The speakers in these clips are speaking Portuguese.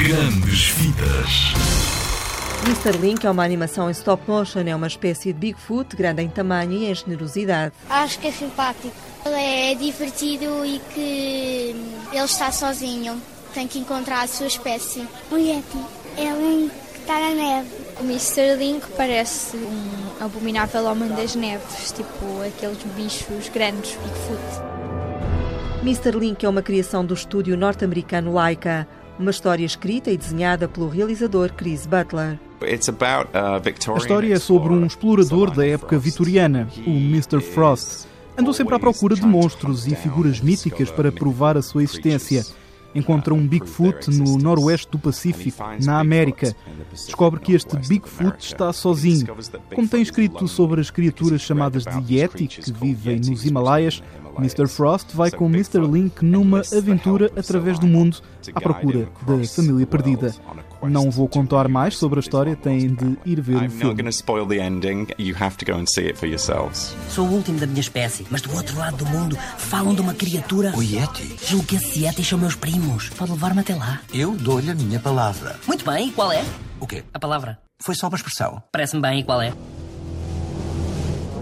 Grandes Vidas. Mr. Link é uma animação em stop motion, é uma espécie de Bigfoot, grande em tamanho e em generosidade. Acho que é simpático. Ele é divertido e que ele está sozinho. Tem que encontrar a sua espécie. O Yeti é um que está na neve. O Mr. Link parece um abominável homem das neves, tipo aqueles bichos grandes, Bigfoot. Mr. Link é uma criação do estúdio norte-americano Laika, uma história escrita e desenhada pelo realizador Chris Butler. A história é sobre um explorador da época vitoriana, o Mr. Frost. Andou sempre à procura de monstros e figuras míticas para provar a sua existência. Encontra um Bigfoot no noroeste do Pacífico, na América. Descobre que este Bigfoot está sozinho. Como tem escrito sobre as criaturas chamadas de Yeti, que vivem nos Himalaias, Mr. Frost vai com Mr. Link numa aventura através do mundo à procura da família perdida. Não vou contar mais sobre a história, têm de ir ver o filme. Sou o último da minha espécie, mas do outro lado do mundo falam de uma criatura. O Yeti? Julgo que esses Yetis são meus primos. Pode levar-me até lá. Eu dou-lhe a minha palavra. Muito bem, e qual é? O quê? A palavra. Foi só uma expressão. Parece-me bem, e qual é?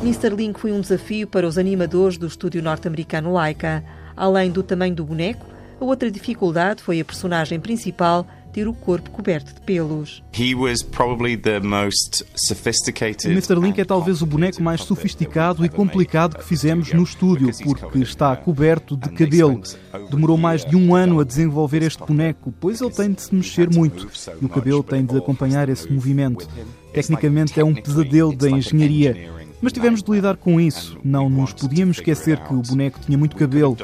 Mr. Link foi um desafio para os animadores do estúdio norte-americano Laika. Além do tamanho do boneco, a outra dificuldade foi a personagem principal ter o corpo coberto de pelos. O Mr. Link é talvez o boneco mais sofisticado e complicado que fizemos no estúdio, porque está coberto de cabelo. Demorou mais de um ano a desenvolver este boneco, pois ele tem de se mexer muito e o cabelo tem de acompanhar esse movimento. Tecnicamente é um pesadelo da engenharia. Mas tivemos de lidar com isso. Não nos podíamos esquecer que o boneco tinha muito cabelo.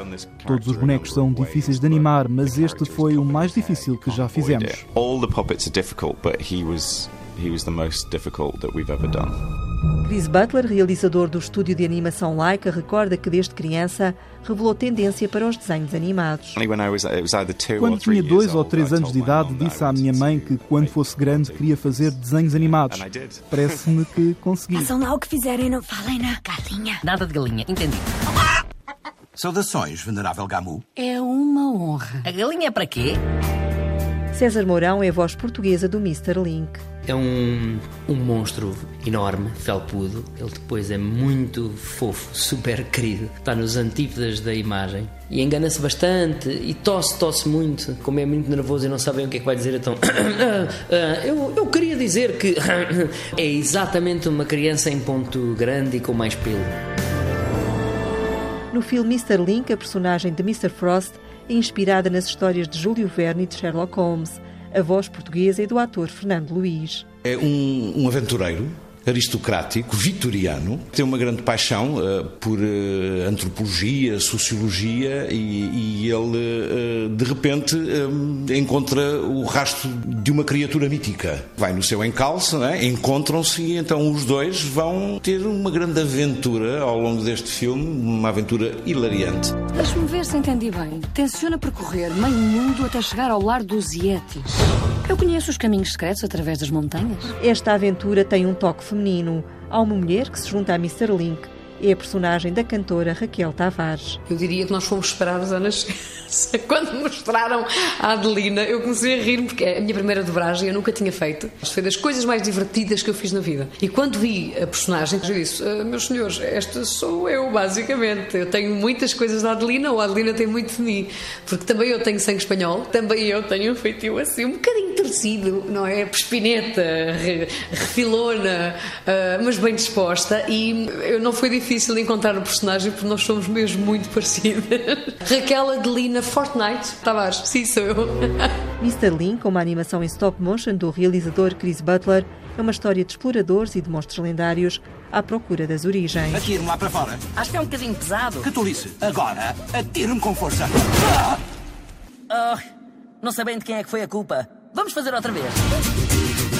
Todos os bonecos são difíceis de animar, mas este foi o mais difícil que já fizemos. All the puppets are difficult, but he was he was the most difficult that we've ever done. Chris Butler, realizador do estúdio de animação Laika, recorda que desde criança revelou tendência para os desenhos animados. Quando tinha dois ou três anos de idade, disse à minha mãe que quando fosse grande queria fazer desenhos animados. Parece-me que consegui. Façam lá o que fizerem, não falem na galinha. Nada de galinha, entendi. Saudações, venerável Gamu. É uma honra. A galinha é para quê? César Mourão é a voz portuguesa do Mr. Link. É um, um monstro enorme, felpudo. Ele depois é muito fofo, super querido. Está nos antípodas da imagem. E engana-se bastante e tosse, tosse muito. Como é muito nervoso e não sabe bem o que é que vai dizer, então. eu, eu queria dizer que é exatamente uma criança em ponto grande e com mais pelo. No filme Mr. Link, a personagem de Mr. Frost é inspirada nas histórias de Júlio Verne e de Sherlock Holmes. A voz portuguesa é do ator Fernando Luiz. É um, um aventureiro aristocrático, vitoriano, tem uma grande paixão uh, por uh, antropologia, sociologia e, e ele, uh, de repente, encontra o rastro de uma criatura mítica. Vai no seu encalço, né? encontram-se e então os dois vão ter uma grande aventura ao longo deste filme, uma aventura hilariante. Deixe-me ver se entendi bem. Tenciona percorrer meio mundo até chegar ao lar dos Yetis. Eu conheço os caminhos secretos através das montanhas. Esta aventura tem um toque feminino. Há uma mulher que se junta a Mr. Link. É a personagem da cantora Raquel Tavares. Eu diria que nós fomos esperar os anos. Quando mostraram a Adelina, eu comecei a rir porque é a minha primeira dobragem, eu nunca tinha feito. Foi das coisas mais divertidas que eu fiz na vida. E quando vi a personagem, eu disse: ah, Meus senhores, esta sou eu, basicamente. Eu tenho muitas coisas da Adelina, ou a Adelina tem muito de mim. Porque também eu tenho sangue espanhol, também eu tenho um feitio assim, um bocadinho torcido, não é? Pespineta, refilona, uh, mas bem disposta. E eu não foi difícil encontrar o personagem porque nós somos mesmo muito parecidas. Raquel Adelina Fortnite Tavares, sim, sou eu. Mr. Link, uma animação em stop motion do realizador Chris Butler, é uma história de exploradores e de monstros lendários à procura das origens. Atire-me lá para fora. Acho que é um bocadinho pesado. Que tolice. Agora, atire-me com força. Oh, não bem de quem é que foi a culpa. Vamos fazer outra vez.